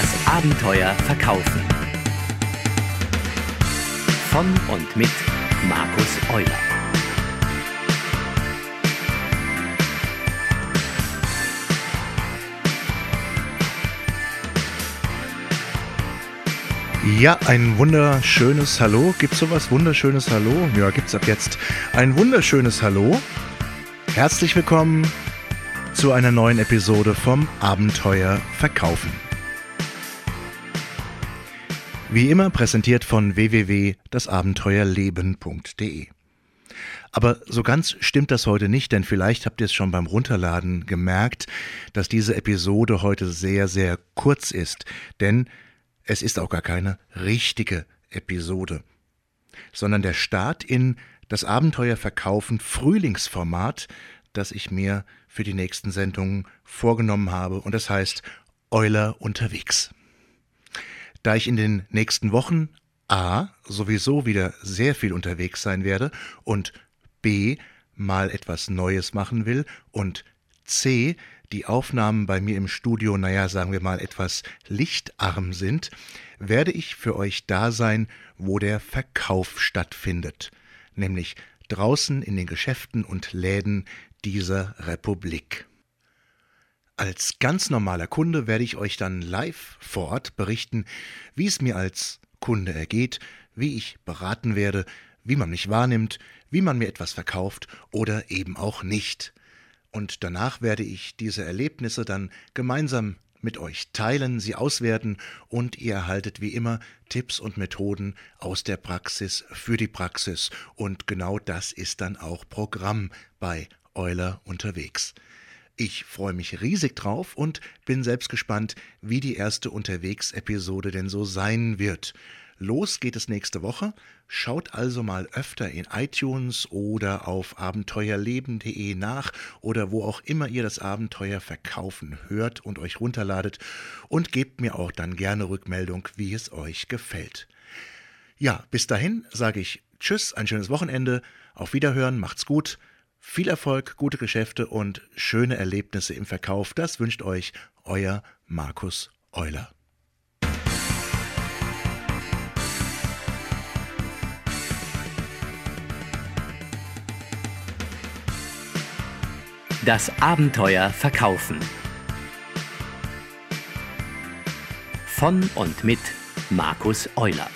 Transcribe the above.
Das Abenteuer Verkaufen. Von und mit Markus Euler. Ja, ein wunderschönes Hallo. Gibt's sowas? Wunderschönes Hallo? Ja, gibt's ab jetzt. Ein wunderschönes Hallo. Herzlich willkommen zu einer neuen Episode vom Abenteuer Verkaufen. Wie immer präsentiert von www.dasabenteuerleben.de. Aber so ganz stimmt das heute nicht, denn vielleicht habt ihr es schon beim Runterladen gemerkt, dass diese Episode heute sehr, sehr kurz ist, denn es ist auch gar keine richtige Episode, sondern der Start in das Abenteuer Verkaufen Frühlingsformat, das ich mir für die nächsten Sendungen vorgenommen habe, und das heißt Euler unterwegs. Da ich in den nächsten Wochen A sowieso wieder sehr viel unterwegs sein werde und B mal etwas Neues machen will und C die Aufnahmen bei mir im Studio, naja, sagen wir mal, etwas lichtarm sind, werde ich für euch da sein, wo der Verkauf stattfindet, nämlich draußen in den Geschäften und Läden dieser Republik. Als ganz normaler Kunde werde ich euch dann live vor Ort berichten, wie es mir als Kunde ergeht, wie ich beraten werde, wie man mich wahrnimmt, wie man mir etwas verkauft oder eben auch nicht. Und danach werde ich diese Erlebnisse dann gemeinsam mit euch teilen, sie auswerten und ihr erhaltet wie immer Tipps und Methoden aus der Praxis für die Praxis. Und genau das ist dann auch Programm bei Euler unterwegs. Ich freue mich riesig drauf und bin selbst gespannt, wie die erste Unterwegs-Episode denn so sein wird. Los geht es nächste Woche. Schaut also mal öfter in iTunes oder auf abenteuerleben.de nach oder wo auch immer ihr das Abenteuer verkaufen hört und euch runterladet und gebt mir auch dann gerne Rückmeldung, wie es euch gefällt. Ja, bis dahin sage ich Tschüss, ein schönes Wochenende, auf Wiederhören, macht's gut, viel Erfolg, gute Geschäfte und schöne Erlebnisse im Verkauf. Das wünscht euch euer Markus Euler. Das Abenteuer Verkaufen. Von und mit Markus Euler.